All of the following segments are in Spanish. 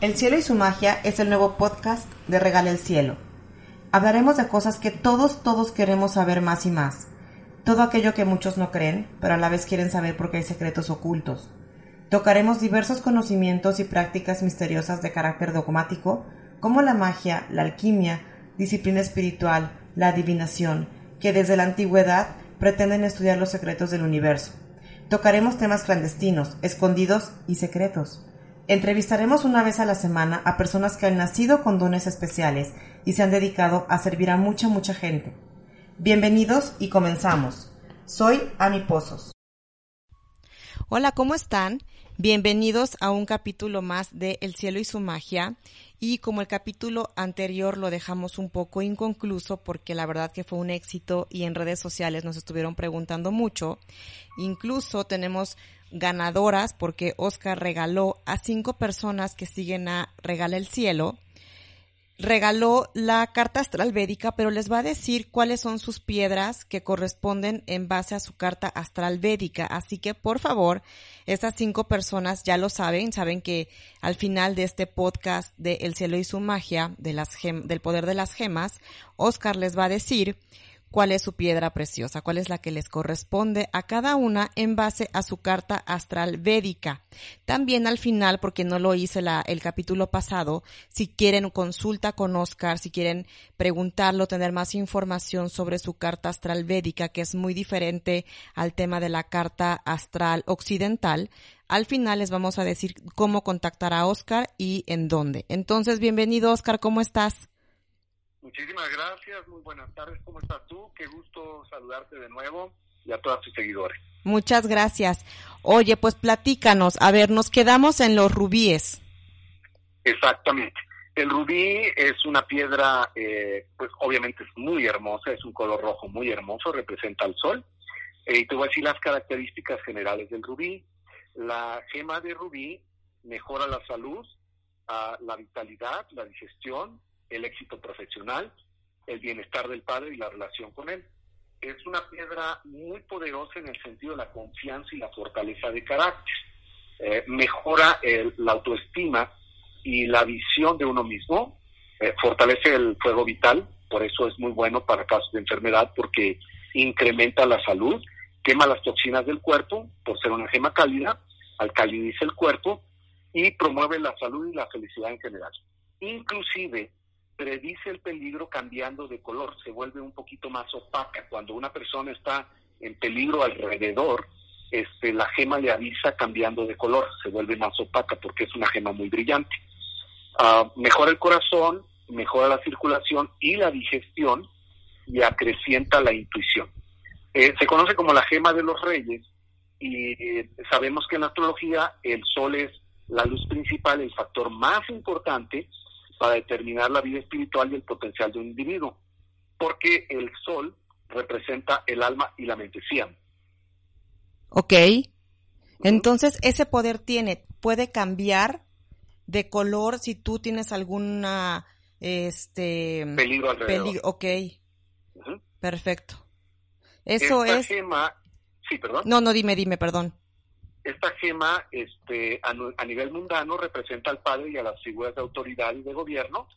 El cielo y su magia es el nuevo podcast de Regala el Cielo. Hablaremos de cosas que todos, todos queremos saber más y más. Todo aquello que muchos no creen, pero a la vez quieren saber porque hay secretos ocultos. Tocaremos diversos conocimientos y prácticas misteriosas de carácter dogmático, como la magia, la alquimia, disciplina espiritual, la adivinación, que desde la antigüedad pretenden estudiar los secretos del universo. Tocaremos temas clandestinos, escondidos y secretos. Entrevistaremos una vez a la semana a personas que han nacido con dones especiales y se han dedicado a servir a mucha, mucha gente. Bienvenidos y comenzamos. Soy Ami Pozos. Hola, ¿cómo están? Bienvenidos a un capítulo más de El cielo y su magia. Y como el capítulo anterior lo dejamos un poco inconcluso porque la verdad que fue un éxito y en redes sociales nos estuvieron preguntando mucho. Incluso tenemos ganadoras porque Oscar regaló a cinco personas que siguen a Regala el Cielo. Regaló la carta astral védica, pero les va a decir cuáles son sus piedras que corresponden en base a su carta astral védica. Así que, por favor, estas cinco personas ya lo saben, saben que al final de este podcast de El cielo y su magia, de las del poder de las gemas, Oscar les va a decir cuál es su piedra preciosa, cuál es la que les corresponde a cada una en base a su carta astral védica. También al final, porque no lo hice la, el capítulo pasado, si quieren consulta con Oscar, si quieren preguntarlo, tener más información sobre su carta astral védica, que es muy diferente al tema de la carta astral occidental, al final les vamos a decir cómo contactar a Oscar y en dónde. Entonces, bienvenido Oscar, ¿cómo estás? Muchísimas gracias, muy buenas tardes, ¿cómo estás tú? Qué gusto saludarte de nuevo y a todos tus seguidores. Muchas gracias. Oye, pues platícanos, a ver, nos quedamos en los rubíes. Exactamente. El rubí es una piedra, eh, pues obviamente es muy hermosa, es un color rojo muy hermoso, representa el sol. Eh, y te voy a decir las características generales del rubí. La gema de rubí mejora la salud, ah, la vitalidad, la digestión, el éxito profesional, el bienestar del padre y la relación con él. Es una piedra muy poderosa en el sentido de la confianza y la fortaleza de carácter. Eh, mejora la autoestima y la visión de uno mismo, eh, fortalece el fuego vital, por eso es muy bueno para casos de enfermedad porque incrementa la salud, quema las toxinas del cuerpo por ser una gema cálida, alcaliniza el cuerpo y promueve la salud y la felicidad en general. Inclusive predice el peligro cambiando de color, se vuelve un poquito más opaca. Cuando una persona está en peligro alrededor, este, la gema le avisa cambiando de color, se vuelve más opaca porque es una gema muy brillante. Ah, mejora el corazón, mejora la circulación y la digestión y acrecienta la intuición. Eh, se conoce como la gema de los reyes y eh, sabemos que en astrología el sol es la luz principal, el factor más importante para determinar la vida espiritual y el potencial de un individuo, porque el sol representa el alma y la mente Ok. Entonces, ese poder tiene, puede cambiar de color si tú tienes alguna, este... Peligro alrededor. ok. Perfecto. Eso Esta es... Gema... Sí, perdón. No, no, dime, dime, perdón. Esta gema este, a, nivel mundano representa al padre y a las figuras de autoridad y de gobierno,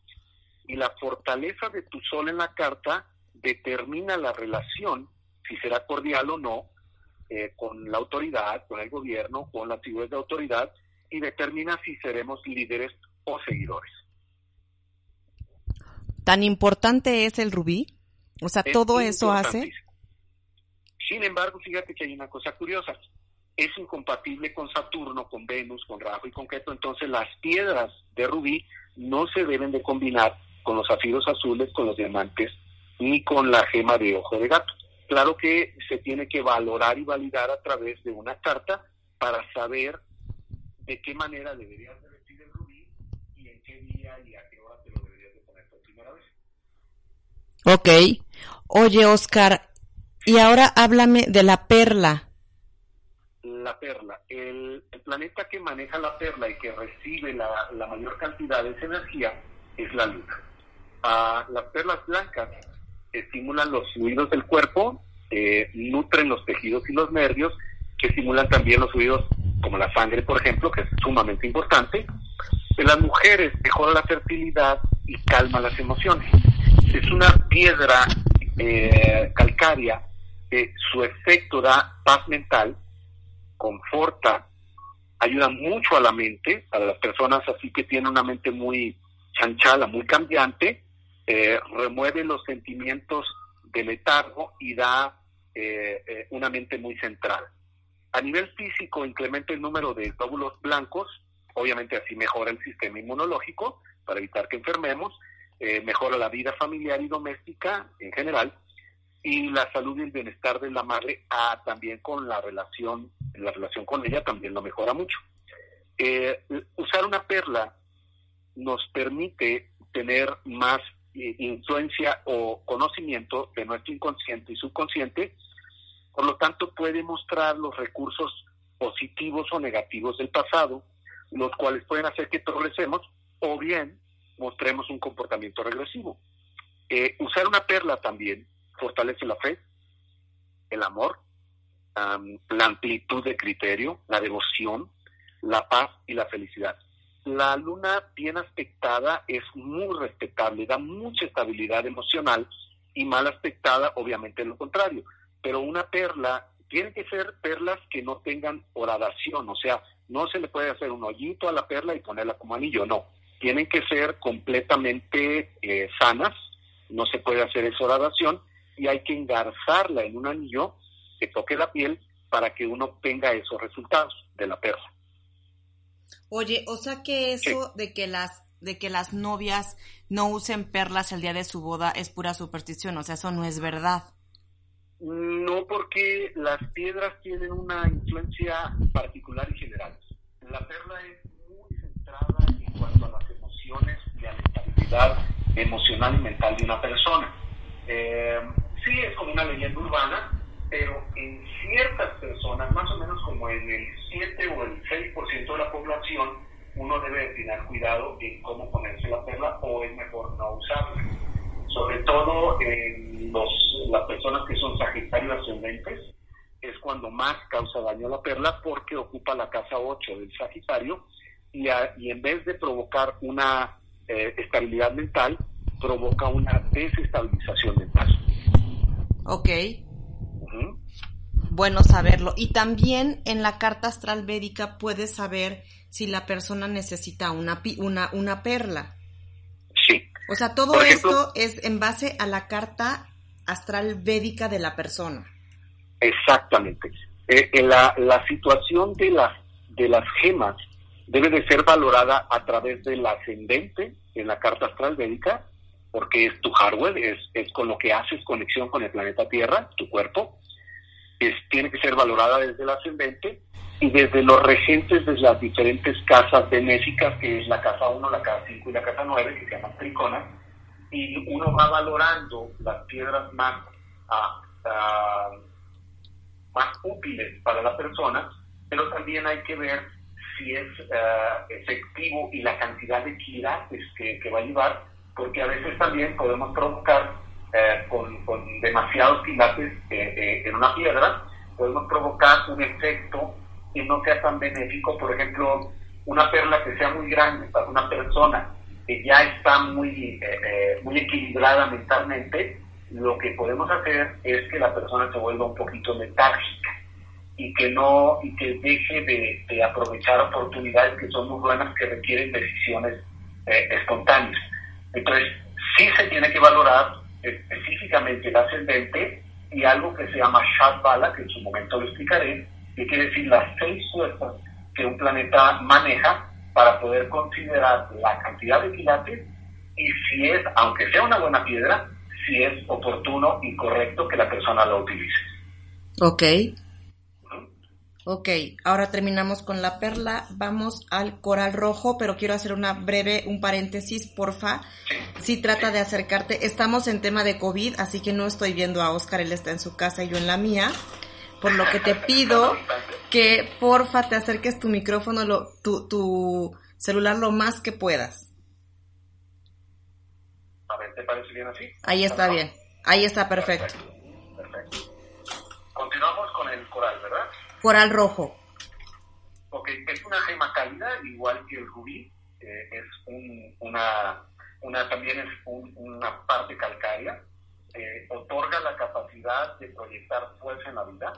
y la fortaleza de tu sol en la carta determina la relación, si será cordial o no, eh, con la autoridad, con el gobierno, con las figuras de autoridad, y determina si seremos líderes o seguidores. ¿Tan importante es el rubí? O sea, todo eso hace. Sin embargo, fíjate que hay una cosa curiosa es incompatible con Saturno, con Venus, con Rajo y con Keto. Entonces las piedras de rubí no se deben de combinar con los zafiros azules, con los diamantes, ni con la gema de ojo de gato. Claro que se tiene que valorar y validar a través de una carta para saber de qué manera deberías de vestir el rubí y en qué día y a qué hora te lo deberías de poner por primera vez. Ok. Oye, Oscar, y ahora háblame de la perla la perla. El, planeta que maneja la perla y que recibe la, mayor cantidad de esa energía es la luna. Ah, las perlas blancas estimulan los fluidos del cuerpo, eh, nutren los tejidos y los nervios, que estimulan también los fluidos como la sangre, por ejemplo, que es sumamente importante, En las mujeres mejora la fertilidad y calma las emociones. Es una piedra eh, calcárea que su efecto da paz mental, conforta, ayuda mucho a la mente, a las personas así que tienen una mente muy chanchala, muy cambiante, eh, remueve los sentimientos de letargo y da eh, eh, una mente muy centrada. A nivel físico, incrementa el número de glóbulos blancos, obviamente así mejora el sistema inmunológico para evitar que enfermemos, mejora la vida familiar y doméstica en general, y la salud y el bienestar de la madre ah, también con la relación, la relación con ella también lo mejora mucho. usar una perla nos permite tener más eh, influencia o conocimiento de nuestro inconsciente y subconsciente, por lo tanto puede mostrar los recursos positivos o negativos del pasado, los cuales pueden hacer que progresemos o bien mostremos un comportamiento regresivo. Eh, usar una perla también fortalece la fe, el amor, la amplitud de criterio, la devoción, la paz y la felicidad la luna bien aspectada es muy respetable, da mucha estabilidad emocional y mal aspectada, obviamente, lo contrario. Pero una perla, tiene que ser perlas que no tengan horadación, o sea, no se le puede hacer un hoyito a la perla y ponerla como anillo, no. Tienen que ser completamente eh, sanas, no se puede hacer esa horadación y hay que engarzarla en un anillo que toque la piel para que uno tenga esos resultados de la perla. Oye, o sea que eso de que las de que las novias no usen perlas el día de su boda es pura superstición, o sea, eso no es verdad. No, porque las piedras tienen una influencia particular y general. La perla es muy centrada en cuanto a las emociones y a la estabilidad emocional y mental de una persona. Eh, sí, es como una leyenda urbana, pero en ciertas personas, más o menos como en el 7 o el 6% de la población, uno debe tener cuidado en cómo ponerse la perla o es mejor no usarla. Sobre todo en los, las personas que son sagitarios ascendentes, es cuando más causa daño la perla porque ocupa la casa 8 del Sagitario y, y en vez de provocar una eh, estabilidad mental, provoca una desestabilización mental. Ok. Bueno saberlo. Y también en la carta astral védica puedes saber si la persona necesita una, una, una perla. Sí. O sea, todo esto es en base a la carta astral védica de la persona. Exactamente. Eh, la, la situación de las, de las gemas debe de ser valorada a través del ascendente en la carta astral védica, porque es tu hardware, es, es con lo que haces conexión con el planeta Tierra, tu cuerpo, tiene que ser valorada desde el ascendente y desde los regentes de las diferentes casas benéficas, que es la casa 1, la casa 5 y la casa 9, que se llaman triconas, y uno va valorando las piedras más, ah, ah, más útiles para la persona, pero también hay que ver si es ah, efectivo y la cantidad de quilates que, que va a llevar, porque a veces también podemos provocar eh, con, con, demasiados quilates eh, eh, en una piedra, podemos provocar un efecto que no sea tan benéfico. Por ejemplo, una perla que sea muy grande para una persona que ya está muy, muy equilibrada mentalmente, lo que podemos hacer es que la persona se vuelva un poquito letárgica y que no y que deje de, de aprovechar oportunidades que son muy buenas que requieren decisiones espontáneas. Entonces, sí se tiene que valorar específicamente el ascendente y algo que se llama Bala, que en su momento lo explicaré, que quiere decir las seis fuerzas que un planeta maneja para poder considerar la cantidad de quilates y si es, aunque sea una buena piedra, si es oportuno y correcto que la persona la utilice. Ok. Ok, ahora terminamos con la perla, vamos al coral rojo, pero quiero hacer una breve, un paréntesis, porfa. Si trata de acercarte, estamos en tema de COVID, así que no estoy viendo a Oscar, él está en su casa y yo en la mía, por lo que te pido que porfa te acerques tu micrófono, lo, tu, tu celular lo más que puedas. A ver, ¿te parece bien así? Ahí está bien, ahí está perfecto. perfecto. Continuamos con el coral, ¿verdad? Coral rojo. Ok, es una gema cálida, igual que el rubí. eh, es una, una, también es una parte calcárea, eh, otorga la capacidad de proyectar fuerza en la vida,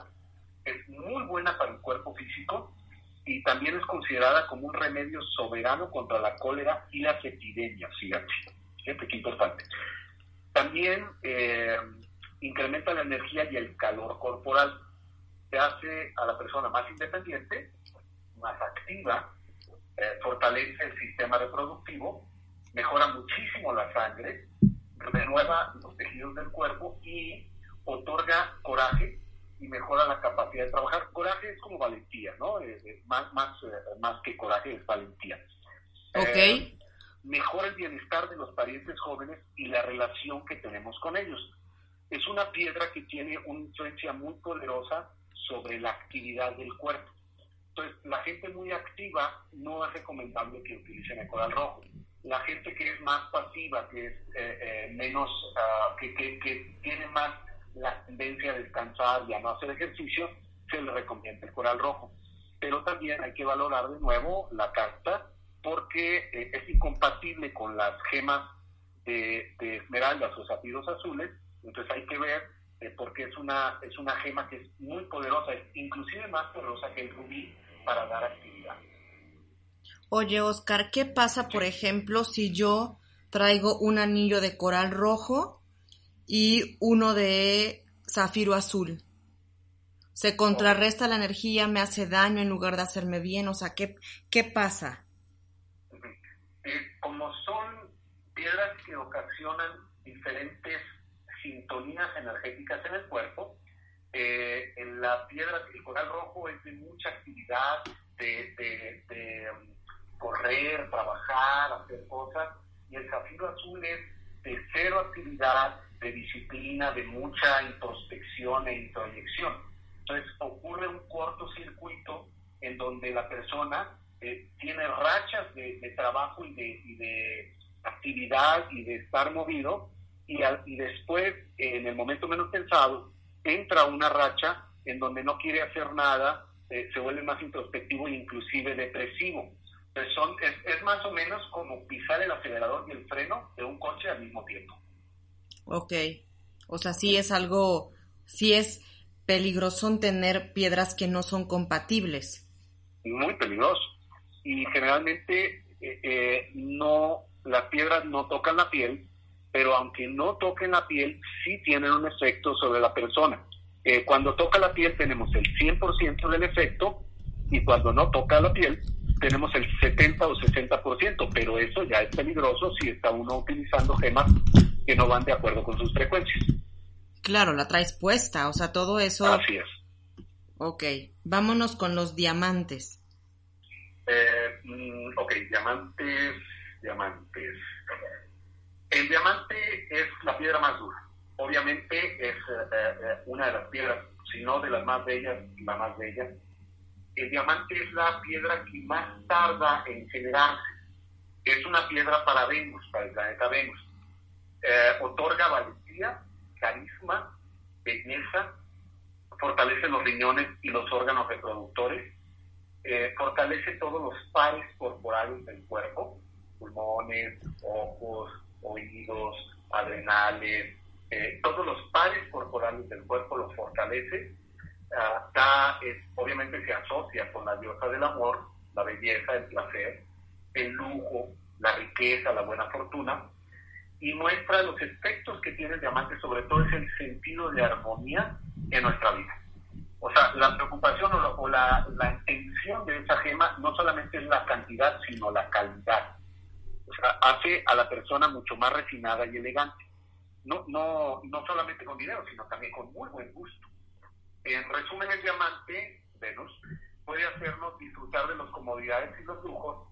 es muy buena para el cuerpo físico y también es considerada como un remedio soberano contra la cólera y las epidemias, fíjate, fíjate qué importante. También eh, incrementa la energía y el calor corporal, se hace a la persona más independiente, más activa, eh, fortalece el sistema reproductivo, mejora muchísimo la sangre, renueva los tejidos del cuerpo y otorga coraje y mejora la capacidad de trabajar. Coraje es como valentía, ¿no? Eh, eh, más, más, más que coraje es valentía. Ok. mejora el bienestar de los parientes jóvenes y la relación que tenemos con ellos. Es una piedra que tiene una influencia muy poderosa sobre la actividad del cuerpo. Entonces, la gente muy activa no es recomendable que utilicen el coral rojo. La gente que es más pasiva, que es eh, eh, menos, ah, que, que, tiene más la tendencia a descansar y a no hacer ejercicio, se le recomienda el coral rojo. Pero también hay que valorar de nuevo la carta porque eh, es incompatible con las gemas de, de esmeraldas o zafiros azules, entonces hay que ver porque es una, es una gema que es muy poderosa, es inclusive más poderosa que el rubí para dar actividad. Oye, Oscar, ¿qué pasa, por ejemplo, si yo traigo un anillo de coral rojo y uno de zafiro azul? ¿Se contrarresta la energía, me hace daño en lugar de hacerme bien? O sea, ¿qué, qué pasa? Eh, como son piedras que ocasionan diferentes sintonías energéticas en el cuerpo, eh, en la piedra, el coral rojo es de mucha actividad, de, um, correr, trabajar, hacer cosas, y el zafiro azul es de cero actividad, de disciplina, de mucha introspección e introyección. Entonces ocurre un cortocircuito en donde la persona eh, tiene rachas de, trabajo y de, y de actividad y de estar movido, y, y después, en el momento menos pensado, entra una racha en donde no quiere hacer nada, eh, se vuelve más introspectivo e inclusive depresivo. Entonces son, es, más o menos como pisar el acelerador y el freno de un coche al mismo tiempo. Ok, o sea, sí es algo, sí es peligroso tener piedras que no son compatibles. Muy peligroso. Y generalmente eh, eh, no, las piedras no tocan la piel, pero aunque no toquen la piel, sí tienen un efecto sobre la persona. Eh, cuando toca la piel tenemos el 100% del efecto y cuando no toca la piel tenemos el 70 o 60%, pero eso ya es peligroso si está uno utilizando gemas que no van de acuerdo con sus frecuencias. Claro, la traes puesta, o sea, todo eso... Así es. Ok, vámonos con los diamantes. Eh, mm, ok, diamantes, diamantes. El diamante es la piedra más dura. Obviamente es eh, eh, una de las piedras, si no de las más bellas, la más bella. El diamante es la piedra que más tarda en generarse. Es una piedra para Venus, para el planeta Venus. Eh, otorga valentía, carisma, belleza, fortalece los riñones y los órganos reproductores, fortalece todos los pares corporales del cuerpo, pulmones, ojos, oídos, adrenales, eh, todos los pares corporales del cuerpo los fortalece. Uh, obviamente se asocia con la diosa del amor, la belleza, el placer, el lujo, la riqueza, la buena fortuna, y muestra los efectos que tiene el diamante, sobre todo es el sentido de armonía en nuestra vida. O sea, la preocupación o, la, la intención de esa gema no solamente es la cantidad, sino la calidad hace a la persona mucho más refinada y elegante. No, no, no solamente con dinero, sino también con muy buen gusto. En resumen, el diamante, Venus, puede hacernos disfrutar de las comodidades y los lujos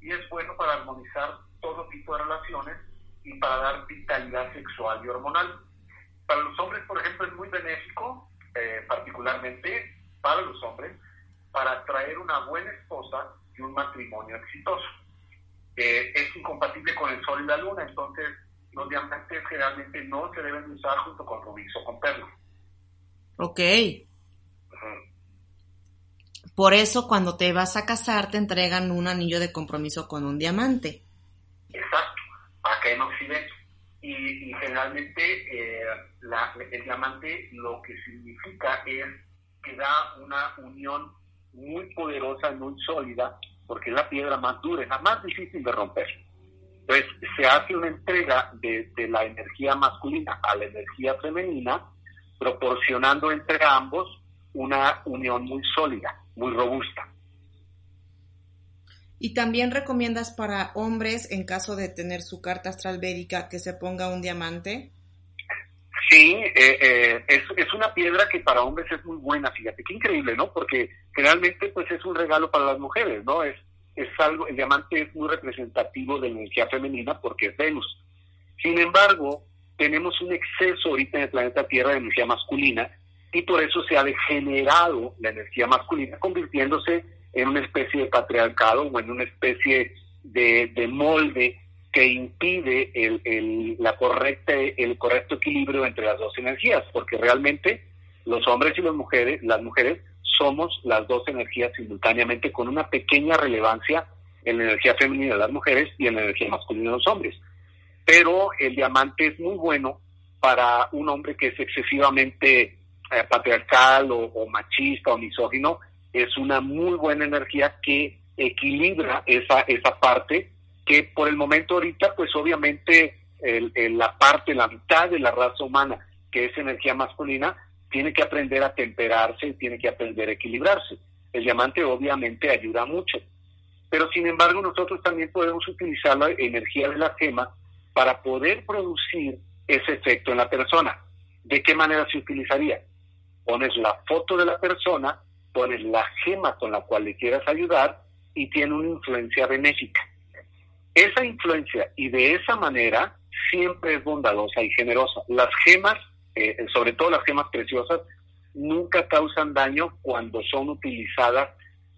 y es bueno para armonizar todo tipo de relaciones y para dar vitalidad sexual y hormonal. Para los hombres, por ejemplo, es muy benéfico, eh, particularmente para los hombres, para traer una buena esposa y un matrimonio exitoso es incompatible con el sol y la luna, entonces los diamantes generalmente no se deben usar junto con rubíes o con perlas. Ok. Por eso cuando te vas a casar te entregan un anillo de compromiso con un diamante. Exacto, acá en Occidente. Y, generalmente eh, el diamante lo que significa es que da una unión muy poderosa, muy sólida, porque es la piedra más dura, es la más difícil de romper. Entonces, se hace una entrega de, la energía masculina a la energía femenina, proporcionando entre ambos una unión muy sólida, muy robusta. ¿Y también recomiendas para hombres, en caso de tener su carta astral védica, que se ponga un diamante? Sí, eh, eh, es, es, una piedra que para hombres es muy buena, fíjate, qué increíble, ¿no? Porque generalmente pues es un regalo para las mujeres, ¿no? Es, es algo, el diamante es muy representativo de la energía femenina porque es Venus. Sin embargo, tenemos un exceso ahorita en el planeta Tierra de energía masculina y por eso se ha degenerado la energía masculina, convirtiéndose en una especie de patriarcado o en una especie de, molde que impide el, la correcta, el correcto equilibrio entre las dos energías, porque realmente los hombres y las mujeres, las mujeres somos las dos energías simultáneamente con una pequeña relevancia en la energía femenina de las mujeres y en la energía masculina de los hombres. Pero el diamante es muy bueno para un hombre que es excesivamente eh, patriarcal o, machista o misógino, es una muy buena energía que equilibra esa, esa parte que por el momento ahorita, pues obviamente la parte, la mitad de la raza humana, que es energía masculina, tiene que aprender a temperarse tiene que aprender a equilibrarse. El diamante obviamente ayuda mucho. Pero sin embargo nosotros también podemos utilizar la energía de la gema para poder producir ese efecto en la persona. ¿De qué manera se utilizaría? pones la foto de la persona, pones la gema con la cual le quieras ayudar y tiene una influencia benéfica. Esa influencia y de esa manera siempre es bondadosa y generosa. Las gemas, eh, sobre todo las gemas preciosas, nunca causan daño cuando son utilizadas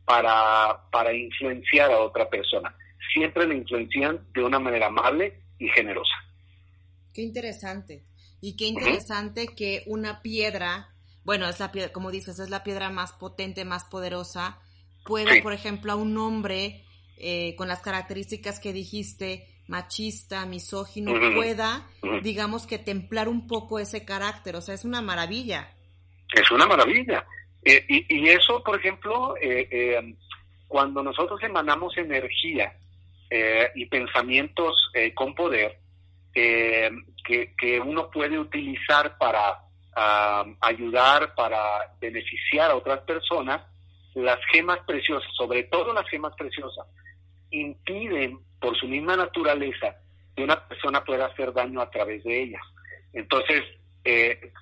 para, para influenciar a otra persona. Siempre le influencian de una manera amable y generosa. Qué interesante. Y qué interesante que una piedra bueno, es la piedra, como dices, es la piedra más potente, más poderosa, puede, por ejemplo, a un hombre eh, con las características que dijiste, machista, misógino, pueda, digamos que templar un poco ese carácter, o sea, es una maravilla. Es una maravilla. Eh, y, eso, por ejemplo, eh, cuando nosotros emanamos energía y pensamientos con poder, que, que uno puede utilizar para ayudar, para beneficiar a otras personas, las gemas preciosas, sobre todo las gemas preciosas, impiden por su misma naturaleza que una persona pueda hacer daño a través de ellas. Entonces, eh,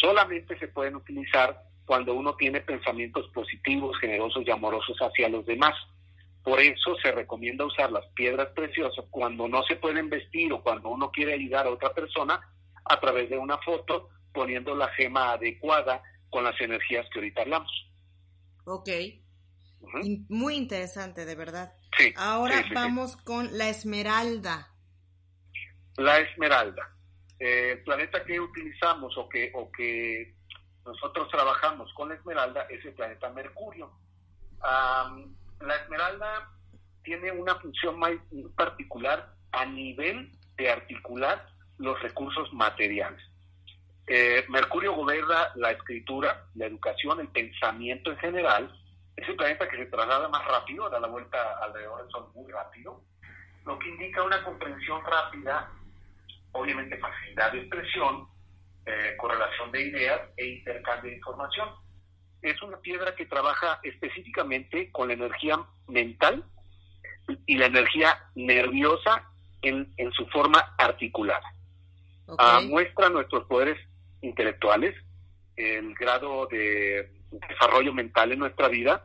solamente se pueden utilizar cuando uno tiene pensamientos positivos, generosos y amorosos hacia los demás. Por eso se recomienda usar las piedras preciosas cuando no se pueden vestir o cuando uno quiere ayudar a otra persona a través de una foto poniendo la gema adecuada con las energías que ahorita hablamos. Ok. Muy interesante, de verdad. Sí, Ahora vamos con la esmeralda. La esmeralda. Eh, el planeta que utilizamos o que, o que nosotros trabajamos con la esmeralda es el planeta Mercurio. la esmeralda tiene una función muy particular a nivel de articular los recursos materiales. Eh, Mercurio gobierna la escritura, la educación, el pensamiento en general. Es el planeta que se traslada más rápido, da la vuelta alrededor del Sol muy rápido, lo que indica una comprensión rápida, obviamente facilidad de expresión, eh, correlación de ideas e intercambio de información. Es una piedra que trabaja específicamente con la energía mental y la energía nerviosa en, su forma articulada. Ah, muestra nuestros poderes intelectuales, el grado de desarrollo mental en nuestra vida,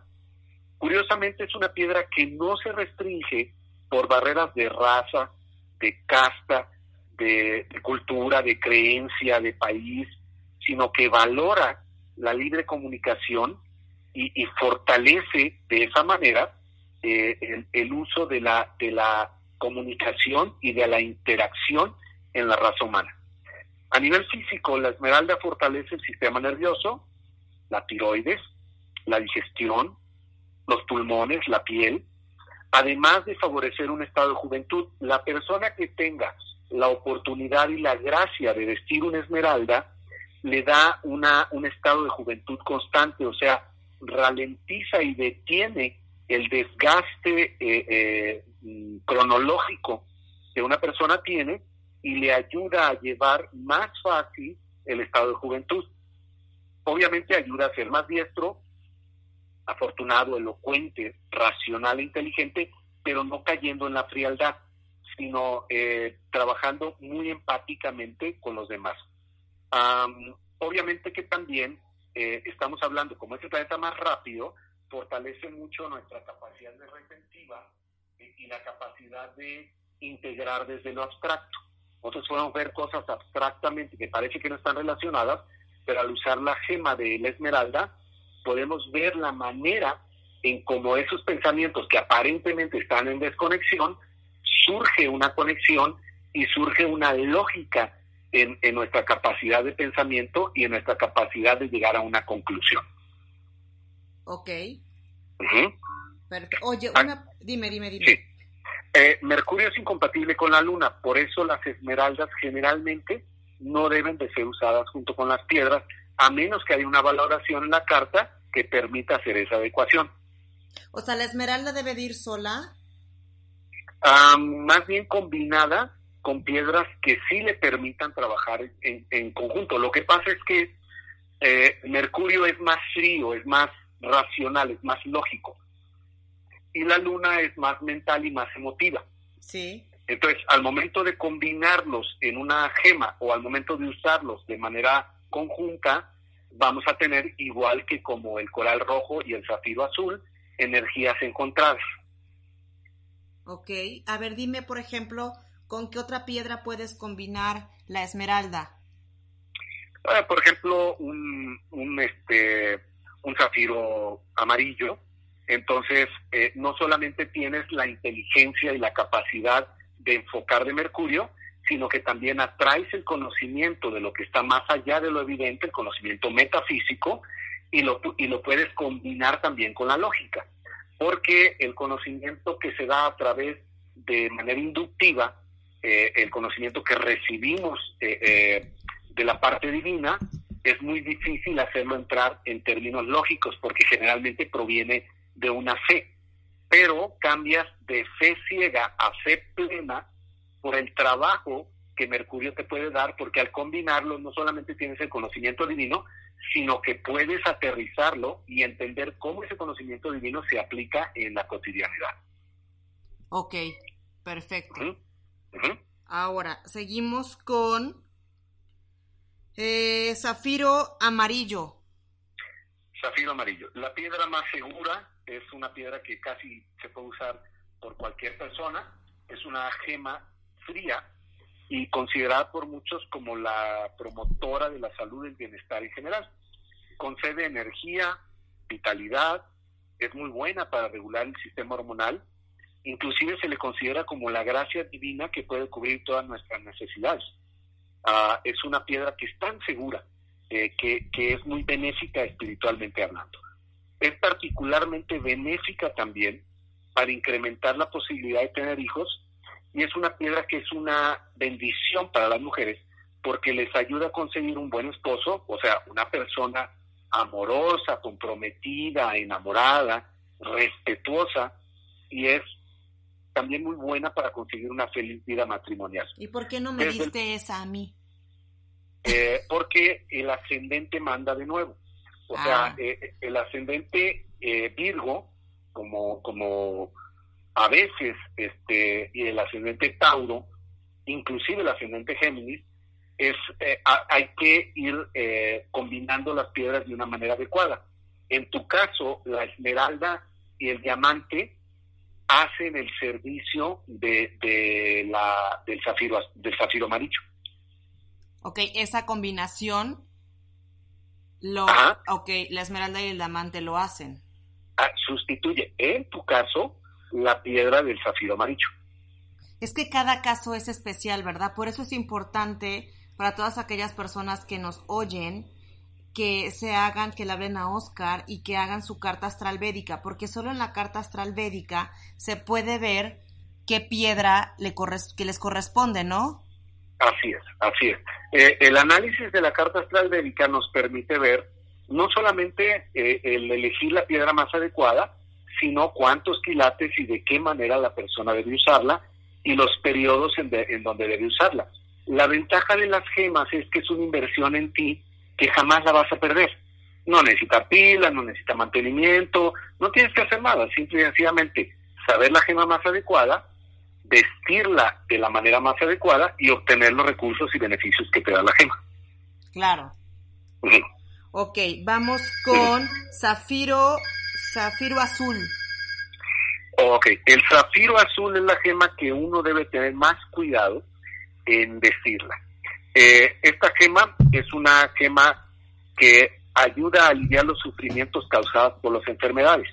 curiosamente es una piedra que no se restringe por barreras de raza, de casta, de, cultura, de creencia, de país, sino que valora la libre comunicación y, fortalece de esa manera eh, el, el, uso de la, de la comunicación y de la interacción en la raza humana. A nivel físico, la esmeralda fortalece el sistema nervioso, la tiroides, la digestión, los pulmones, la piel, además de favorecer un estado de juventud. La persona que tenga la oportunidad y la gracia de vestir una esmeralda le da una, un estado de juventud constante, o sea, ralentiza y detiene el desgaste eh, eh, mm, cronológico que una persona tiene y le ayuda a llevar más fácil el estado de juventud. Obviamente ayuda a ser más diestro, afortunado, elocuente, racional e inteligente, pero no cayendo en la frialdad, sino eh, trabajando muy empáticamente con los demás. obviamente que también eh, estamos hablando, como es el planeta más rápido, fortalece mucho nuestra capacidad de retentiva y la capacidad de integrar desde lo abstracto. Nosotros podemos ver cosas abstractamente que parece que no están relacionadas, pero al usar la gema de la esmeralda, podemos ver la manera en cómo esos pensamientos que aparentemente están en desconexión, surge una conexión y surge una lógica en, nuestra capacidad de pensamiento y en nuestra capacidad de llegar a una conclusión. Ok. Oye, ah. una... dime, dime, dime. Sí. Eh, Mercurio es incompatible con la Luna, por eso las esmeraldas generalmente no deben de ser usadas junto con las piedras, a menos que haya una valoración en la carta que permita hacer esa adecuación. O sea, ¿la esmeralda debe ir sola? Ah, más bien combinada con piedras que sí le permitan trabajar en, conjunto. Lo que pasa es que eh, Mercurio es más frío, es más racional, es más lógico. Y la luna es más mental y más emotiva. Sí. Entonces, al momento de combinarlos en una gema o al momento de usarlos de manera conjunta, vamos a tener, igual que como el coral rojo y el zafiro azul, energías encontradas. Ok, a ver, dime, por ejemplo, ¿con qué otra piedra puedes combinar la esmeralda? Ah, por ejemplo, un, un, este, un zafiro amarillo. Entonces, eh, no solamente tienes la inteligencia y la capacidad de enfocar de Mercurio, sino que también atraes el conocimiento de lo que está más allá de lo evidente, el conocimiento metafísico, y lo, y lo puedes combinar también con la lógica, porque el conocimiento que se da a través de manera inductiva eh, el conocimiento que recibimos eh, eh, de la parte divina, es muy difícil hacerlo entrar en términos lógicos porque generalmente proviene de una fe. Pero cambias de fe ciega a fe plena por el trabajo que Mercurio te puede dar, porque al combinarlo no solamente tienes el conocimiento divino, sino que puedes aterrizarlo y entender cómo ese conocimiento divino se aplica en la cotidianidad. Ok, perfecto. Ahora, seguimos con eh, zafiro amarillo. Zafiro amarillo. La piedra más segura es una piedra que casi se puede usar por cualquier persona. Es una gema fría y considerada por muchos como la promotora de la salud y el bienestar en general. Concede energía, vitalidad, es muy buena para regular el sistema hormonal inclusive se le considera como la gracia divina que puede cubrir todas nuestras necesidades. Ah, es una piedra que es tan segura eh, que, es muy benéfica espiritualmente hablando. Es particularmente benéfica también para incrementar la posibilidad de tener hijos y es una piedra que es una bendición para las mujeres porque les ayuda a conseguir un buen esposo, o sea, una persona amorosa, comprometida, enamorada, respetuosa, y es también muy buena para conseguir una feliz vida matrimonial. ¿Y por qué no me diste esa a mí? Eh, porque el ascendente manda de nuevo. O sea, ah. eh, el ascendente eh, Virgo, como, como a veces, este, y el ascendente Tauro, inclusive el ascendente Géminis, es, hay que ir combinando las piedras de una manera adecuada. En tu caso, la esmeralda y el diamante hacen el servicio de, de la, del, zafiro, del zafiro amarillo. Ok, esa combinación, lo, ok, la esmeralda y el diamante lo hacen. Ah, sustituye, en tu caso, la piedra del zafiro amarillo. Es que cada caso es especial, ¿verdad? Por eso es importante para todas aquellas personas que nos oyen que se hagan, que le hablen a Oscar y que hagan su carta astral védica, porque solo en la carta astral védica se puede ver qué piedra le que les corresponde, ¿no? Así es, así es. Eh, el análisis de la carta astral védica nos permite ver no solamente eh, el elegir la piedra más adecuada, sino cuántos quilates y de qué manera la persona debe usarla y los periodos en, en donde debe usarla. La ventaja de las gemas es que es una inversión en ti que jamás la vas a perder. No necesita pila, no necesita mantenimiento, no tienes que hacer nada, simple y sencillamente saber la gema más adecuada, vestirla de la manera más adecuada y obtener los recursos y beneficios que te da la gema. Claro. Ok, vamos con zafiro, zafiro azul. Ok, el zafiro azul es la gema que uno debe tener más cuidado en vestirla. Eh, esta gema es una gema que ayuda a aliviar los sufrimientos causados por las enfermedades.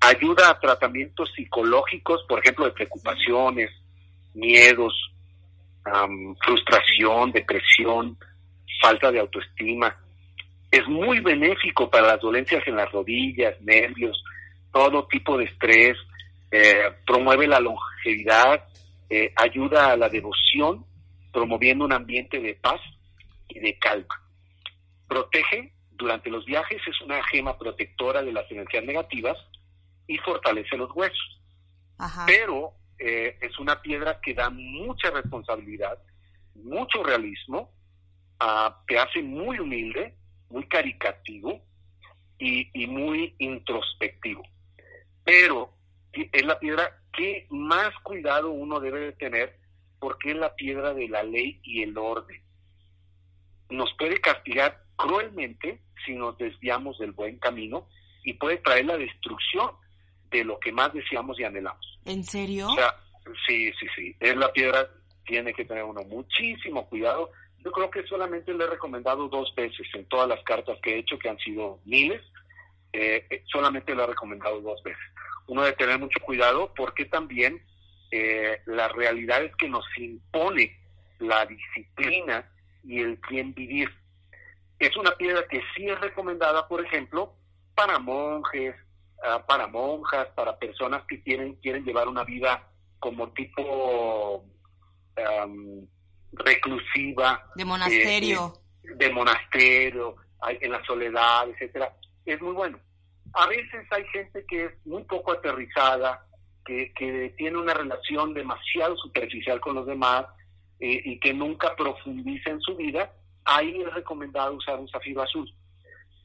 Ayuda a tratamientos psicológicos, por ejemplo, de preocupaciones, miedos, frustración, depresión, falta de autoestima. Es muy benéfico para las dolencias en las rodillas, nervios, todo tipo de estrés. Eh, promueve la longevidad, eh, ayuda a la devoción promoviendo un ambiente de paz y de calma. Protege durante los viajes, es una gema protectora de las energías negativas y fortalece los huesos. Pero eh, es una piedra que da mucha responsabilidad, mucho realismo, uh, te hace muy humilde, muy caricativo y, y muy introspectivo. Pero es la piedra que más cuidado uno debe de tener porque es la piedra de la ley y el orden. Nos puede castigar cruelmente si nos desviamos del buen camino y puede traer la destrucción de lo que más deseamos y anhelamos. ¿En serio? O sea, sí, sí, sí. Es la piedra, tiene que tener uno muchísimo cuidado. Yo creo que solamente le he recomendado dos veces en todas las cartas que he hecho, que han sido miles, eh, eh, solamente le he recomendado dos veces. Uno debe tener mucho cuidado porque también eh, la realidad es que nos impone la disciplina y el bien vivir. Es una piedra que sí es recomendada, por ejemplo, para monjes, ah, para monjas, para personas que quieren, quieren llevar una vida como tipo reclusiva. De monasterio. Eh, de monasterio, en la soledad, etcétera. Es muy bueno. A veces hay gente que es muy poco aterrizada, que, tiene una relación demasiado superficial con los demás eh, y que nunca profundiza en su vida, ahí es recomendado usar un zafiro azul.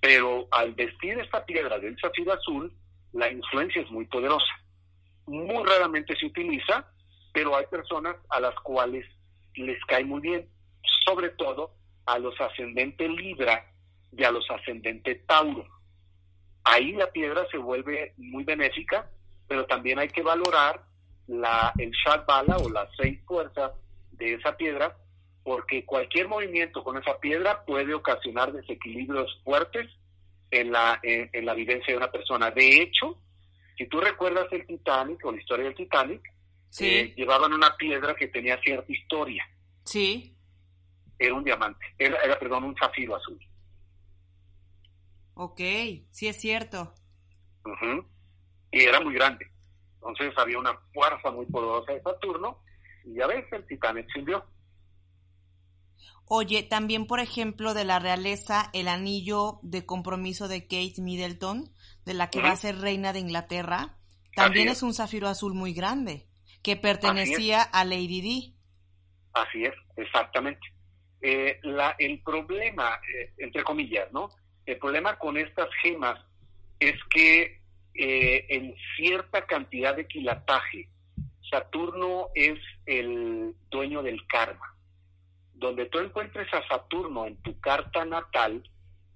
Pero al vestir esta piedra del zafiro azul, la influencia es muy poderosa. Muy raramente se utiliza, pero hay personas a las cuales les cae muy bien, sobre todo a los ascendentes Libra y a los ascendentes Tauro. Ahí la piedra se vuelve muy benéfica pero también hay que valorar la, el bala o las seis fuerzas de esa piedra, porque cualquier movimiento con esa piedra puede ocasionar desequilibrios fuertes en la, en, la vivencia de una persona. De hecho, si tú recuerdas el Titanic o la historia del Titanic, eh, llevaban una piedra que tenía cierta historia. Sí. Era un diamante, era, era perdón, un zafiro azul. Ok, sí es cierto y era muy grande. Entonces había una fuerza muy poderosa de Saturno y a veces el Titán exilió. Oye, también por ejemplo de la realeza el anillo de compromiso de Kate Middleton, de la que va a ser reina de Inglaterra, también es. un zafiro azul muy grande, que pertenecía a Lady Di. Así es, exactamente. Eh, la, el problema, eh, entre comillas, ¿no? El problema con estas gemas es que eh, en cierta cantidad de quilataje. Saturno es el dueño del karma. Donde tú encuentres a Saturno en tu carta natal,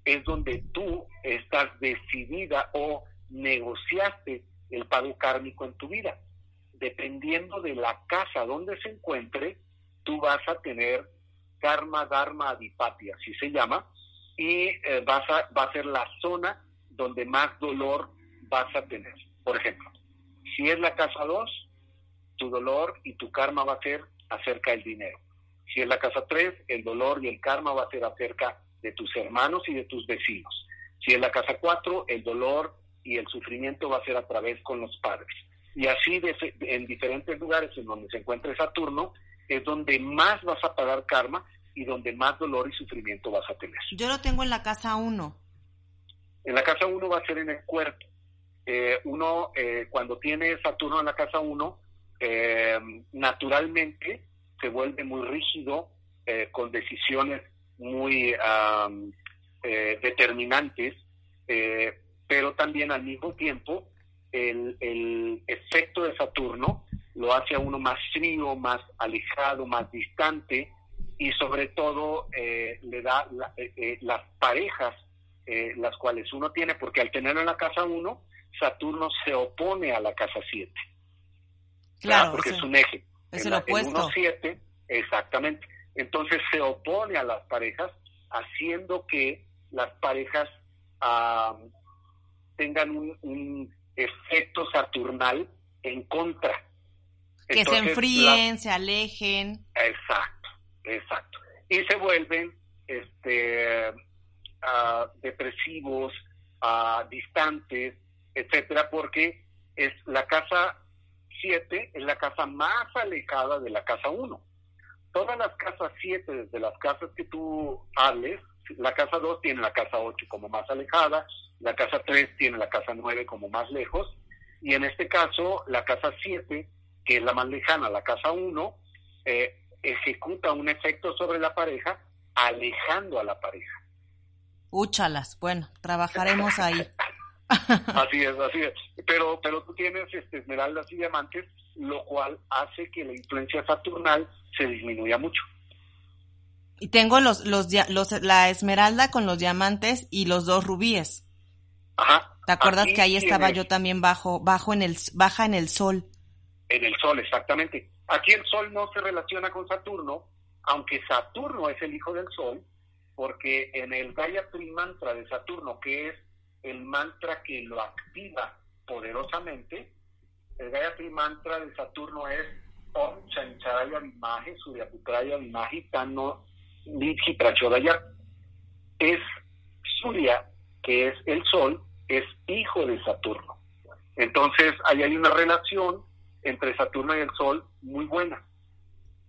es donde tú estás decidida o negociaste el pago kármico en tu vida. Dependiendo de la casa donde se encuentre, tú vas a tener karma, dharma, adipati, así se llama, y eh, vas a, va a ser la zona donde más dolor vas a tener. Por ejemplo, si es la casa 2, tu dolor y tu karma va a ser acerca del dinero. Si es la casa 3, el dolor y el karma va a ser acerca de tus hermanos y de tus vecinos. Si es la casa 4, el dolor y el sufrimiento va a ser a través con los padres. Y así en diferentes lugares en donde se encuentre Saturno, es donde más vas a pagar karma y donde más dolor y sufrimiento vas a tener. Yo lo tengo en la casa 1. En la casa 1 va a ser en el cuerpo. Eh, uno, eh, cuando tiene Saturno en la casa 1, eh, naturalmente se vuelve muy rígido, con decisiones muy determinantes, pero también al mismo tiempo el, el, efecto de Saturno lo hace a uno más frío, más alejado, más distante y sobre todo le da las parejas las cuales uno tiene, porque al tenerlo en la casa 1, Saturno se opone a la casa 7. Claro, porque es un eje. Es el, opuesto. 7, exactamente. Entonces se opone a las parejas, haciendo que las parejas tengan un, efecto saturnal en contra. Que se enfríen, se alejen. Exacto, exacto. Y se vuelven este, uh, depresivos, uh, distantes, etcétera, porque es la casa 7 es la casa más alejada de la casa 1. Todas las casas 7, desde las casas que tú hables, la casa 2 tiene la casa 8 como más alejada, la casa 3 tiene la casa 9 como más lejos, y en este caso la casa 7, que es la más lejana, la casa 1, eh, ejecuta un efecto sobre la pareja alejando a la pareja. Úchalas, bueno, trabajaremos ahí. así es, así es. Pero, pero tú tienes este, esmeraldas y diamantes, lo cual hace que la influencia saturnal se disminuya mucho. Y tengo los, los, los, la esmeralda con los diamantes y los dos rubíes. Ajá. ¿Te acuerdas que ahí estaba yo también bajo, bajo en el, baja en el sol? En el sol, exactamente. Aquí el sol no se relaciona con Saturno, aunque Saturno es el hijo del sol, porque en el Gayatri Mantra de Saturno, que es el mantra que lo activa poderosamente, el Gayatri Mantra de Saturno es Om Chancharaya Vimaje, Suryaputraya Vimaje, Tano Prachodaya. Es Surya, que es el Sol, es hijo de Saturno. Entonces, ahí hay una relación entre Saturno y el Sol muy buena.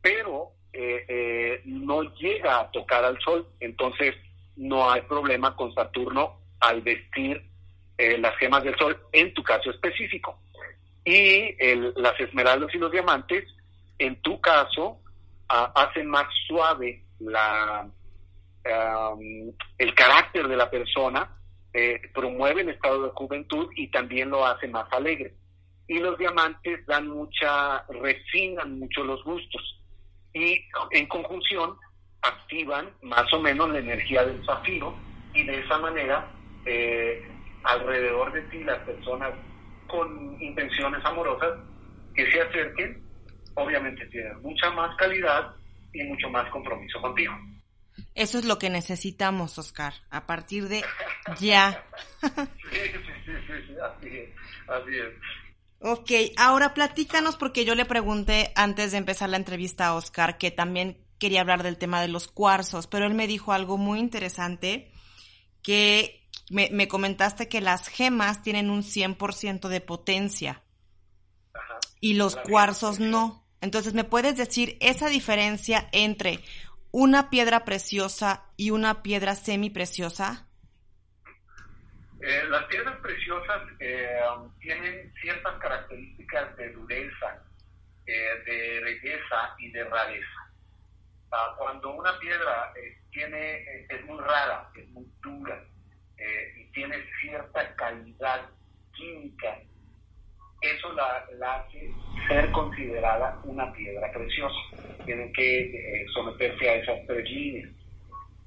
Pero eh, eh, no llega a tocar al Sol, entonces no hay problema con Saturno al vestir eh, las gemas del sol, en tu caso específico. Y las esmeraldas y los diamantes, en tu caso, hacen más suave la, el carácter de la persona, eh, promueve el estado de juventud y también lo hace más alegre. Y los diamantes dan mucha, refinan mucho los gustos. Y en conjunción activan más o menos la energía del zafiro y de esa manera eh, alrededor de ti las personas con intenciones amorosas que se acerquen, obviamente tienen mucha más calidad y mucho más compromiso contigo. Eso es lo que necesitamos, Oscar, a partir de ya. sí, sí, sí, sí, así es, así es. Ok, ahora platícanos porque yo le pregunté antes de empezar la entrevista a Oscar que también quería hablar del tema de los cuarzos, pero él me dijo algo muy interesante que me, comentaste que las gemas tienen un 100% de potencia y los cuarzos no. Entonces, ¿me puedes decir esa diferencia entre una piedra preciosa y una piedra semipreciosa? Eh, las piedras preciosas eh, tienen ciertas características de dureza, eh, de belleza y de rareza. Ah, cuando una piedra tiene, es muy rara, es muy dura, eh, y tiene cierta calidad química, eso la, hace ser considerada una piedra preciosa. Tienen que eh, someterse a esas tres líneas.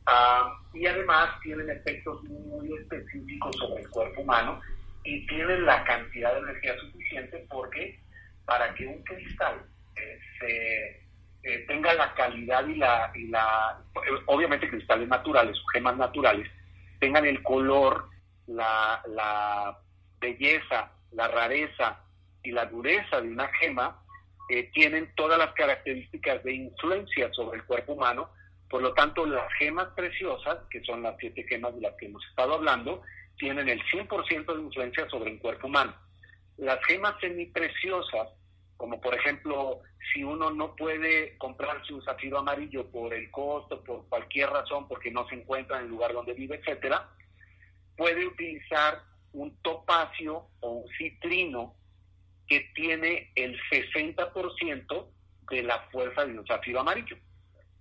Ah, y además tienen efectos muy específicos sobre el cuerpo humano y tienen la cantidad de energía suficiente porque para que un cristal eh, se, tenga la calidad y la, y la obviamente cristales naturales gemas naturales, tengan el color, la, belleza, la rareza y la dureza de una gema, eh, tienen todas las características de influencia sobre el cuerpo humano Por lo tanto, las gemas preciosas, que son las siete gemas de las que hemos estado hablando, tienen el 100% de influencia sobre el cuerpo humano. Las gemas semipreciosas, como por ejemplo, si uno no puede comprarse un zafiro amarillo por el costo, por cualquier razón, porque no se encuentra en el lugar donde vive, etcétera, puede utilizar un topacio o un citrino que tiene el 60% de la fuerza de un zafiro amarillo.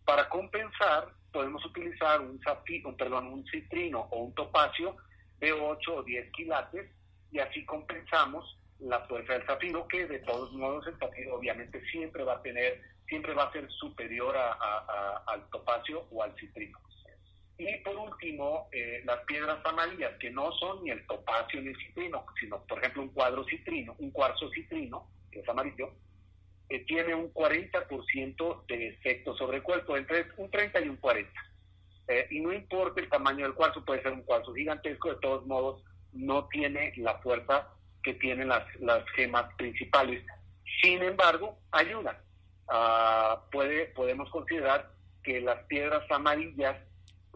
Para compensar, podemos utilizar un, zafiro, perdón, un citrino o un topacio de 8 o 10 quilates y así compensamos la fuerza del zafiro, que de todos modos el zafiro obviamente siempre va a tener, siempre va a ser superior a, al topacio o al citrino. Y por último, eh, las piedras amarillas, que no son ni el topacio ni el citrino, sino por ejemplo un cuadro citrino, un cuarzo citrino, que es amarillo, que tiene un 40% de efecto sobre el cuerpo, entre un 30 y un 40. Eh, y no importa el tamaño del cuarzo, puede ser un cuarzo gigantesco, de todos modos no tiene la fuerza que tienen las, las gemas principales. Sin embargo, ayuda. Ah, puede, podemos considerar que las piedras amarillas,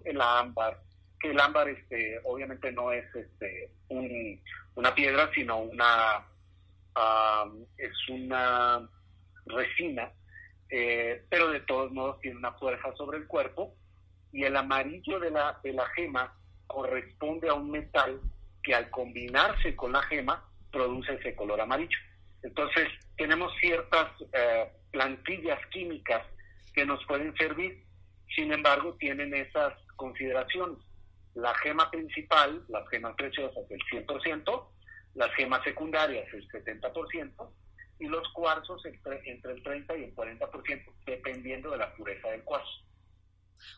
el ámbar, que el ámbar este, obviamente no es este, una piedra, sino una, es una resina, eh, pero de todos modos tiene una fuerza sobre el cuerpo y el amarillo de la, de la gema corresponde a un metal que al combinarse con la gema produce ese color amarillo. Entonces, tenemos ciertas eh, plantillas químicas que nos pueden servir, sin embargo, tienen esas consideraciones. La gema principal, las gemas preciosas, el 100%, las gemas secundarias, el 70%, y los cuarzos entre, entre el 30 y el 40%, dependiendo de la pureza del cuarzo.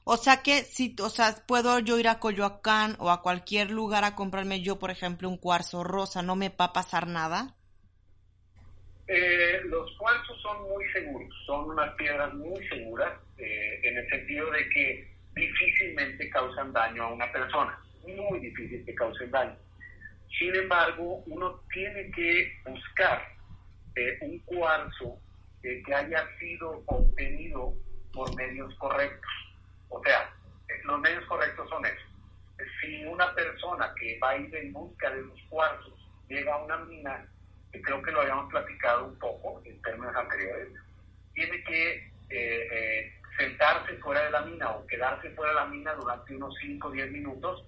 O sea que si, o sea, puedo yo ir a Coyoacán o a cualquier lugar a comprarme yo, por ejemplo, un cuarzo rosa, ¿no me va a pasar nada? Eh, los cuarzos son muy seguros, son unas piedras muy seguras eh, en el sentido de que difícilmente causan daño a una persona, muy difícil que causen daño. Sin embargo, uno tiene que buscar eh, un cuarzo que haya sido obtenido por medios correctos o sea, los medios correctos son esos. Si una persona que va a ir en busca de los cuarzos llega a una mina, que creo que lo habíamos platicado un poco en términos anteriores, tiene que eh, eh, sentarse fuera de la mina o quedarse fuera de la mina durante unos 5 o 10 minutos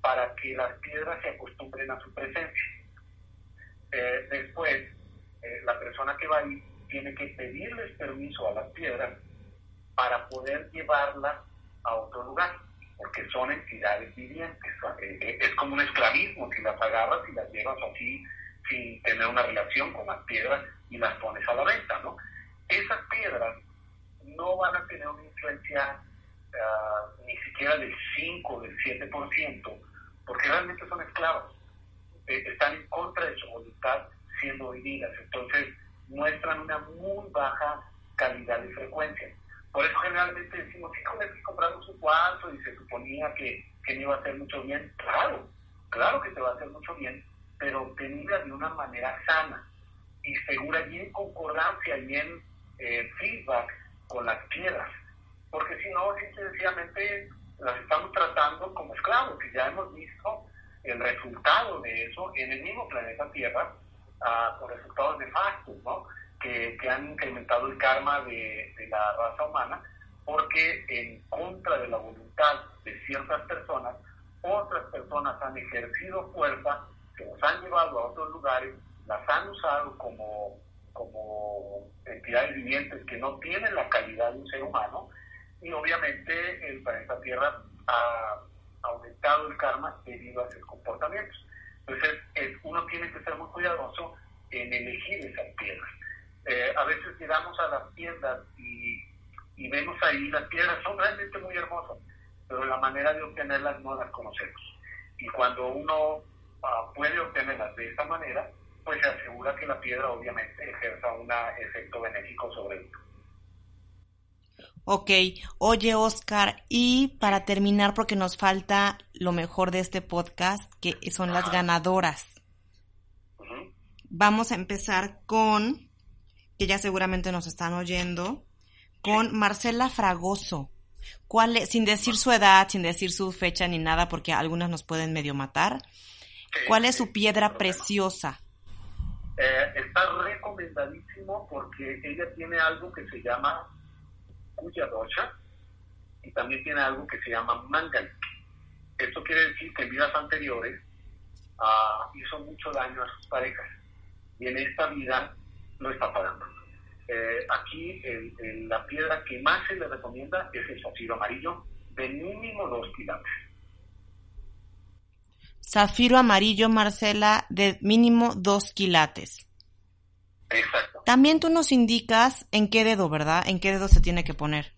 para que las piedras se acostumbren a su presencia. Eh, después, la persona que va ahí tiene que pedirles permiso a las piedras para poder llevarlas a otro lugar, porque son entidades vivientes. Eh, eh, es como un esclavismo si las agarras y las llevas así sin tener una relación con las piedras y las pones a la venta, ¿no? Esas piedras no van a tener una influencia ah, ni siquiera del 5 del 7%, porque realmente son esclavos. Eh, están en contra de su voluntad siendo vividas, entonces muestran una muy baja calidad de frecuencia. Por eso generalmente decimos, sí, que compramos un cuarto y se suponía que, que me iba a hacer mucho bien. Claro, claro que te va a hacer mucho bien, pero obtenida de una manera sana y segura y en concordancia y en eh, feedback con las piedras. Porque si no, sencillamente las estamos tratando como esclavos y ya hemos visto el resultado de eso en el mismo planeta Tierra uh, con resultados nefastos, ¿no? Que, han incrementado el karma de, la raza humana, porque en contra de la voluntad de ciertas personas, otras personas han ejercido fuerza, se los han llevado a otros lugares, las han usado como, como entidades vivientes que no tienen la calidad de un ser humano, y obviamente el planeta Tierra ha aumentado el karma debido a esos comportamientos. Entonces, uno tiene que ser muy cuidadoso en elegir esas piedras. Eh, a veces llegamos a las tiendas y, vemos ahí las piedras, son realmente muy hermosas, pero la manera de obtenerlas no las conocemos. Y cuando uno ah, puede obtenerlas de esta manera, pues se asegura que la piedra obviamente ejerza un efecto benéfico sobre él. Ok, oye Oscar, y para terminar, porque nos falta lo mejor de este podcast, que son las ganadoras. Vamos a empezar con que ya seguramente nos están oyendo, con Marcela Fragoso. ¿Cuál es, sin decir su edad, sin decir su fecha ni nada, porque algunas nos pueden medio matar? ¿Cuál es su piedra preciosa? Eh, está recomendadísimo porque ella tiene algo que se llama Kuya Dosha y también tiene algo que se llama Mangal. Esto quiere decir que en vidas anteriores uh, hizo mucho daño a sus parejas y en esta vida no está pagando. Eh, aquí el, la piedra que más se le recomienda es el zafiro amarillo de mínimo dos quilates. Zafiro amarillo, Marcela, de mínimo dos quilates. Exacto. También tú nos indicas en qué dedo, ¿verdad? En qué dedo se tiene que poner.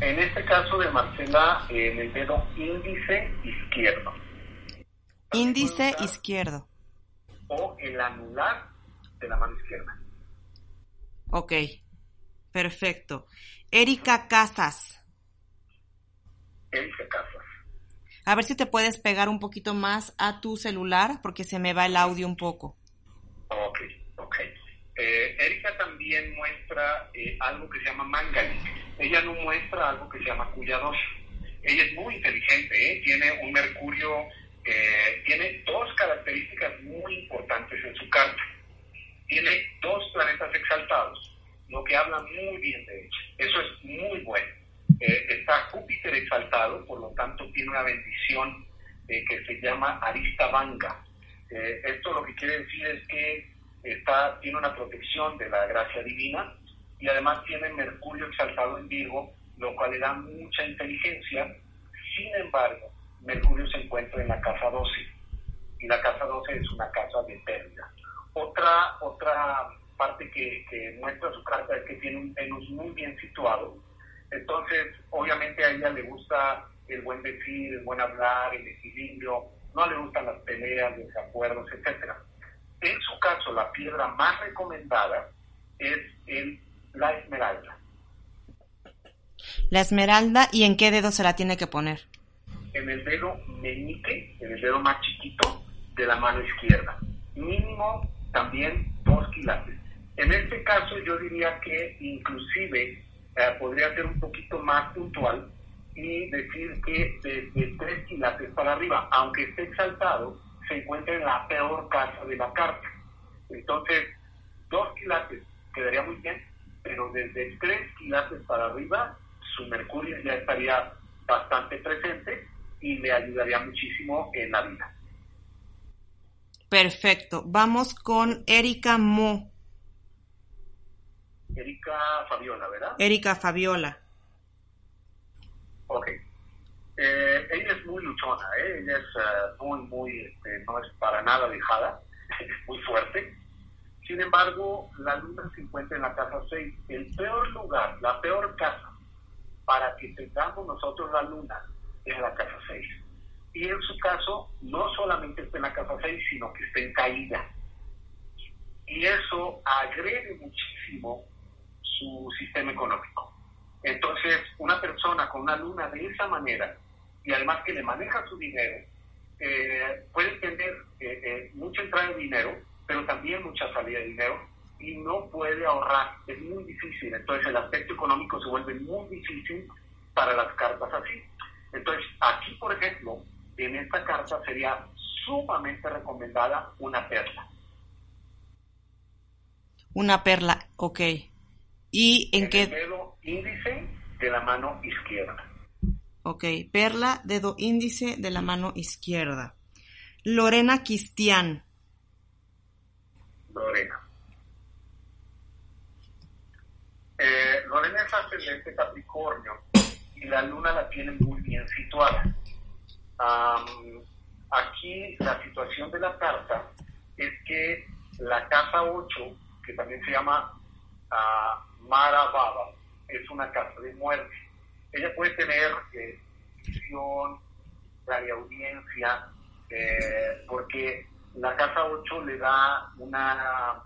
En este caso de Marcela, en el dedo índice izquierdo. Índice izquierdo. O el anular de la mano izquierda. Ok, perfecto. Erika Casas. Erika Casas. A ver si te puedes pegar un poquito más a tu celular porque se me va el audio un poco. Ok, ok. Eh, Erika también muestra eh, algo que se llama Mangali. Ella no muestra algo que se llama Cuyados. Ella es muy inteligente, ¿eh? tiene un Mercurio, eh, tiene dos características muy importantes en su carta. Tiene dos planetas exaltados, lo que habla muy bien de ella. Eso es muy bueno. está Júpiter exaltado, por lo tanto tiene una bendición que se llama Arista Vanga. esto lo que quiere decir es que está, tiene una protección de la gracia divina y además tiene Mercurio exaltado en Virgo, lo cual le da mucha inteligencia. Sin embargo, Mercurio se encuentra en la casa 12 y la casa 12 es una casa de pérdida. Otra, otra parte que, que muestra su carta es que tiene un Venus muy bien situado. Entonces, obviamente a ella le gusta el buen decir, el buen hablar, el equilibrio, no le gustan las peleas, los acuerdos, etcétera en su caso, la piedra más recomendada es el, la esmeralda. La esmeralda, ¿y en qué dedo se la tiene que poner? En el dedo meñique, en el dedo más chiquito de la mano izquierda. Mínimo también dos quilates. En este caso yo diría que inclusive eh, podría ser un poquito más puntual y decir que desde tres quilates para arriba, aunque esté exaltado, se encuentra en la peor casa de la carta. Entonces, dos quilates quedaría muy bien, pero desde tres quilates para arriba, su mercurio ya estaría bastante presente y le ayudaría muchísimo en la vida. Perfecto. Vamos con Erika Mo. Erika Fabiola, ¿verdad? Erika Fabiola. Ok. Eh, ella es muy luchona, ¿eh? ella es uh, muy, muy, este, no es para nada dejada, muy fuerte. Sin embargo, la luna se encuentra en la casa 6. El peor lugar, la peor casa para que tengamos nosotros la luna es la casa 6. Y en su caso, no solamente está en la casa 6, sino que está en caída. Y eso agrede muchísimo su sistema económico. Entonces, una persona con una luna de esa manera y además que le maneja su dinero, eh, puede tener eh, eh, mucha entrada de dinero, pero también mucha salida de dinero y no puede ahorrar. Es muy difícil. Entonces el aspecto económico se vuelve muy difícil para las cartas así. Entonces aquí, por ejemplo, en esta carta sería sumamente recomendada una perla. Una perla, ok. ¿Y en, en qué? El dedo índice de la mano izquierda. Ok, perla, dedo índice de la mano izquierda. Lorena Cristian. Lorena. Eh, Lorena es ascendente Capricornio y la luna la tiene muy bien situada. Um, aquí la situación de la carta es que la casa 8, que también se llama uh, Mara Baba, es una casa de muerte ella puede tener eh, visión, audiencia, eh, porque la casa 8 le da una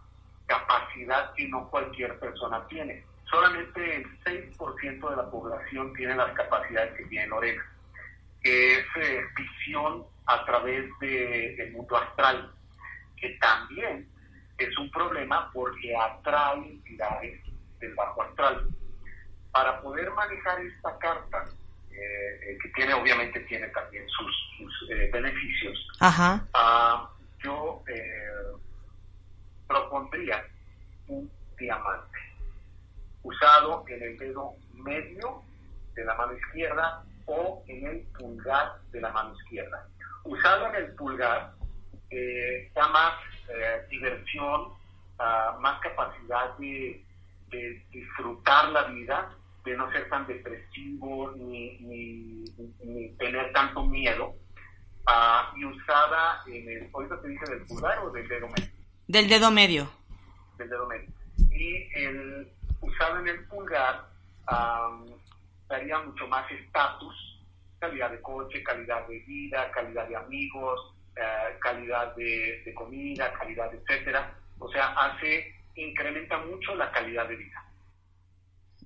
capacidad que no cualquier persona tiene. Solamente el 6% de la población tiene las capacidades que tiene Lorena, que es eh, visión a través del de, mundo astral, que también es un problema porque atrae entidades del bajo astral para poder manejar esta carta eh, que tiene, obviamente tiene también sus, eh, beneficios, Ajá. Ah, yo propondría un diamante usado en el dedo medio de la mano izquierda o en el pulgar de la mano izquierda. Usado en el pulgar da más diversión, ah, más capacidad de, de disfrutar la vida de no ser tan depresivo ni, ni, tener tanto miedo, uh, y usada en el, ¿ahorita te dije del pulgar o del dedo medio? Del dedo medio. Del dedo medio. Y el usado en el pulgar daría mucho más estatus, calidad de coche, calidad de vida, calidad de amigos, uh, calidad de, de comida, calidad, etcétera. O sea, hace, incrementa mucho la calidad de vida.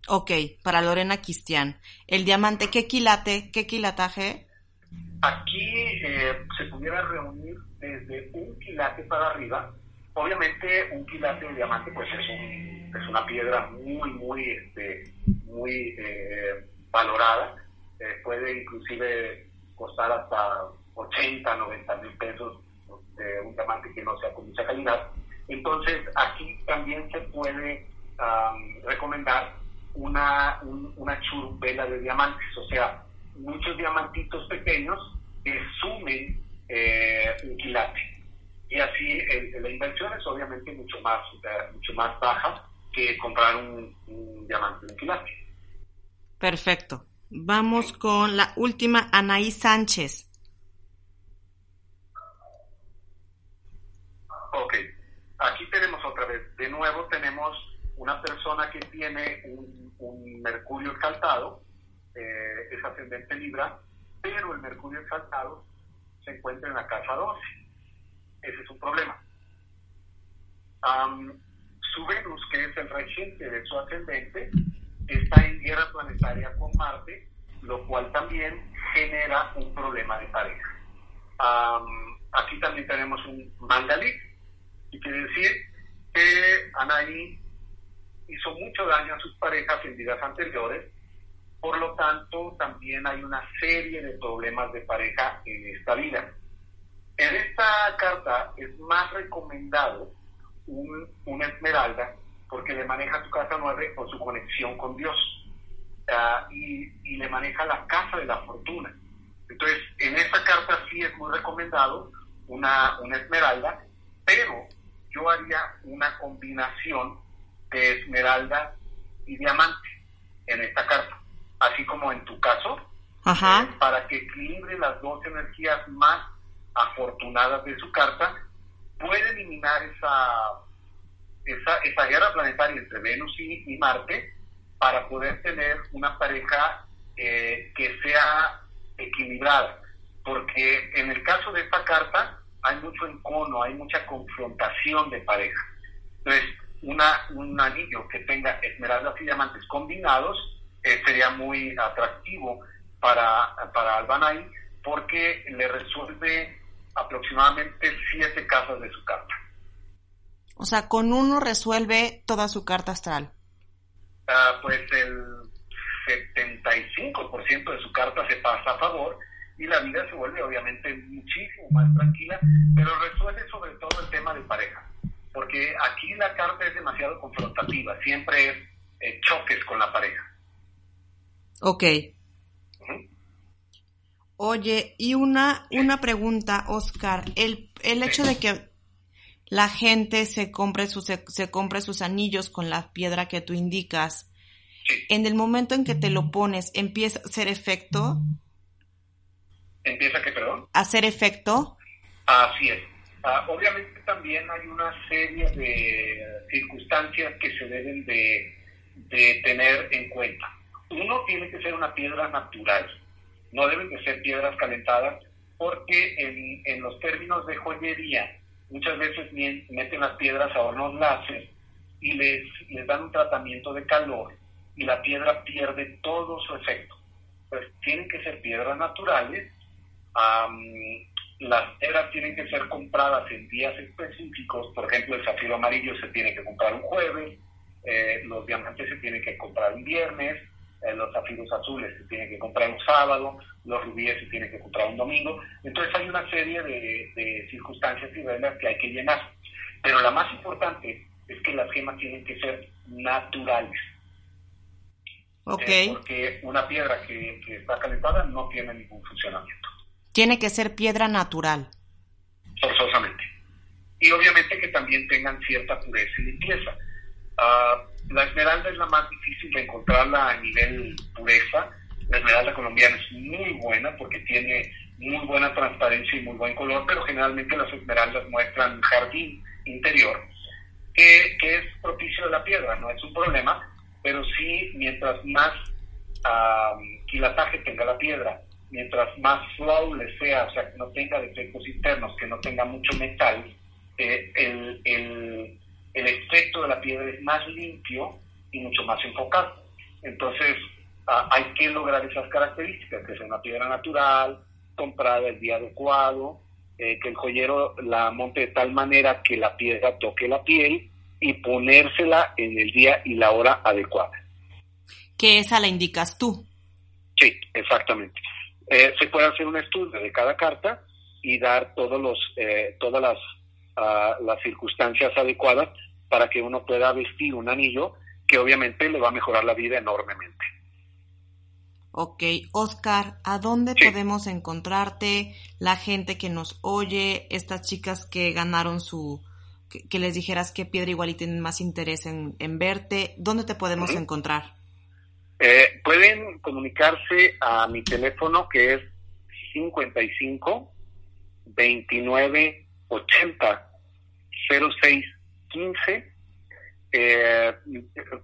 Ok, para Lorena Cristian. El diamante, ¿qué quilate, qué quilataje? Aquí eh, se pudiera reunir desde un quilate para arriba. Obviamente un quilate de diamante pues es, es una piedra muy, muy, este, muy eh, valorada. Eh, puede inclusive costar hasta 80, 90 mil pesos de un diamante que no sea con mucha calidad. Entonces aquí también se puede recomendar una, una churumbela de diamantes, o sea, muchos diamantitos pequeños que sumen eh, un quilate. Y así la inversión es obviamente mucho más, eh, mucho más baja que comprar un, diamante de quilate. Perfecto. Vamos con la última, Anaí Sánchez. Ok, aquí tenemos otra vez, de nuevo tenemos una persona que tiene un un mercurio exaltado, eh, es ascendente Libra, pero el mercurio exaltado se encuentra en la casa 12. Ese es un problema. su Venus, que es el regente de su ascendente, guerra planetaria con Marte, lo cual también genera un problema de pareja. aquí también tenemos un Mandalit, y quiere decir que Anaí hizo mucho daño a sus parejas en vidas anteriores, por lo tanto también hay una serie de problemas de pareja en esta vida. En esta carta es más recomendado un, una esmeralda porque le maneja su casa 9 por su conexión con Dios ah, y, y, le maneja la casa de la fortuna. Entonces, en esta carta sí es muy recomendado una, una esmeralda, pero yo haría una combinación de esmeralda y diamante en esta carta, así como en tu caso, Ajá. Eh, para que equilibre las dos energías más afortunadas de su carta, puede eliminar esa, esa, esa guerra planetaria entre Venus y, Marte para poder tener una pareja eh, que sea equilibrada. Porque en el caso de esta carta hay mucho encono, hay mucha confrontación de pareja. Entonces, un anillo que tenga esmeraldas y diamantes combinados eh, sería muy atractivo para, para porque le resuelve aproximadamente siete casas de su carta. O sea, con uno resuelve toda su carta astral. Ah, pues el 75% de su carta se pasa a favor y la vida se vuelve obviamente muchísimo más tranquila, pero resuelve sobre todo el tema de pareja porque aquí la carta es demasiado confrontativa, siempre es eh, choques con la pareja. Ok. Oye, y una, una pregunta, Oscar, el, el hecho de que la gente se compre, sus, se, compre sus anillos con la piedra que tú indicas, en el momento en que te lo pones, ¿empieza a hacer efecto? ¿Empieza qué, perdón? ¿A hacer efecto? Así es. Ah, obviamente también hay una serie de circunstancias que se deben de, tener en cuenta. Uno tiene que ser una piedra natural, no deben de ser piedras calentadas, porque en, en los términos de joyería muchas veces meten las piedras a hornos láser y les, les dan un tratamiento de calor y la piedra pierde todo su efecto. Pues tienen que ser piedras naturales, las piedras tienen que ser compradas en días específicos, por ejemplo, el zafiro amarillo se tiene que comprar un jueves, eh, los diamantes se tienen que comprar un viernes, eh, los zafiros azules se tienen que comprar un sábado, los rubíes se tienen que comprar un domingo. Entonces hay una serie de, circunstancias y reglas que hay que llenar. Pero la más importante es que las gemas tienen que ser naturales. Okay. Eh, porque una piedra que, que está calentada no tiene ningún funcionamiento. Tiene que ser piedra natural. Forzosamente. Y obviamente que también tengan cierta pureza y limpieza. Uh, la esmeralda es la más difícil de encontrarla a nivel pureza. La esmeralda colombiana es muy buena porque tiene muy buena transparencia y muy buen color, pero generalmente las esmeraldas muestran jardín interior, que, es propicio de la piedra, no es un problema, pero sí mientras más quilataje tenga la piedra, mientras más flawless sea, o sea, que no tenga defectos internos, que no tenga mucho metal, eh, el, el, el efecto de la piedra es más limpio y mucho más enfocado. Entonces, ah, hay que lograr esas características, que sea una piedra natural, comprada el día adecuado, eh, que el joyero la monte de tal manera que la piedra toque la piel y ponérsela en el día y la hora adecuada. Que esa la indicas tú. Sí, exactamente. Eh, se puede hacer un estudio de cada carta y dar todos los, eh, todas las las circunstancias adecuadas para que uno pueda vestir un anillo que obviamente le va a mejorar la vida enormemente. Ok, Oscar, ¿a dónde podemos encontrarte? La gente que nos oye, estas chicas que ganaron su, que, les dijeras qué piedra igual y tienen más interés en, verte, ¿dónde te podemos encontrar? Eh, pueden comunicarse a mi teléfono que es 55 29 80 06 15 eh,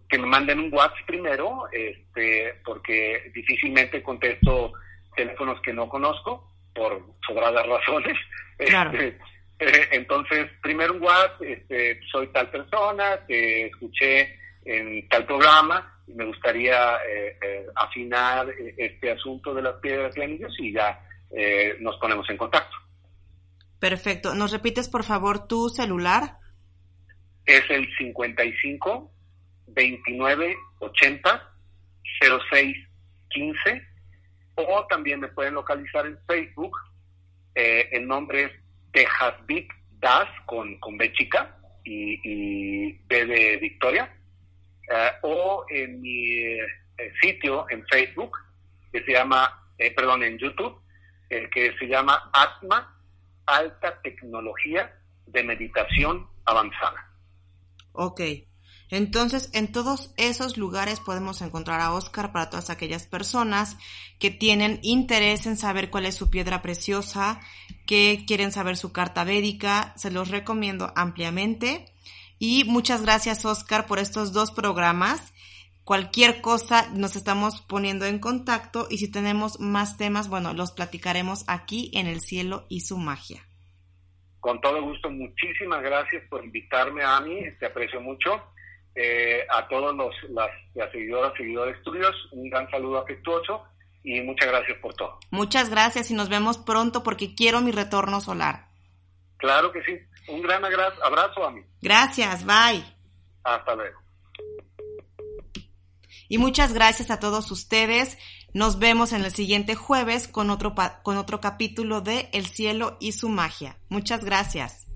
que me manden un WhatsApp primero, este, porque difícilmente contesto teléfonos que no conozco por sobradas razones. Este, eh, entonces, primero un WhatsApp, este, soy tal persona, te escuché en tal programa y me gustaría eh, eh, afinar este asunto de las piedras y anillos y ya nos ponemos en contacto. Perfecto. ¿Nos repites, por favor, tu celular? Es el 55 29 80 06 15 o también me pueden localizar en Facebook. Eh, el nombre es Tejasbik Das con, con B chica y, B de Victoria. Eh, o en mi eh, sitio en Facebook que se llama, perdón, en YouTube, que se llama Atma alta tecnología de meditación avanzada. Ok. Entonces, en todos esos lugares podemos encontrar a Oscar para todas aquellas personas que tienen interés en saber cuál es su piedra preciosa, que quieren saber su carta védica. Se los recomiendo ampliamente. Y muchas gracias, Oscar, por estos dos programas. Cualquier cosa nos estamos poniendo en contacto y si tenemos más temas, bueno, los platicaremos aquí en el cielo y su magia. Con todo gusto, muchísimas gracias por invitarme a mí, te aprecio mucho. Eh, a todos los las, las seguidoras, seguidores tuyos, un gran saludo afectuoso y muchas gracias por todo. Muchas gracias y nos vemos pronto porque quiero mi retorno solar. Claro que sí. Un gran abrazo a mí. Gracias, bye. Hasta luego. Y muchas gracias a todos ustedes. Nos vemos en el siguiente jueves con otro, con otro capítulo de El cielo y su magia. Muchas gracias.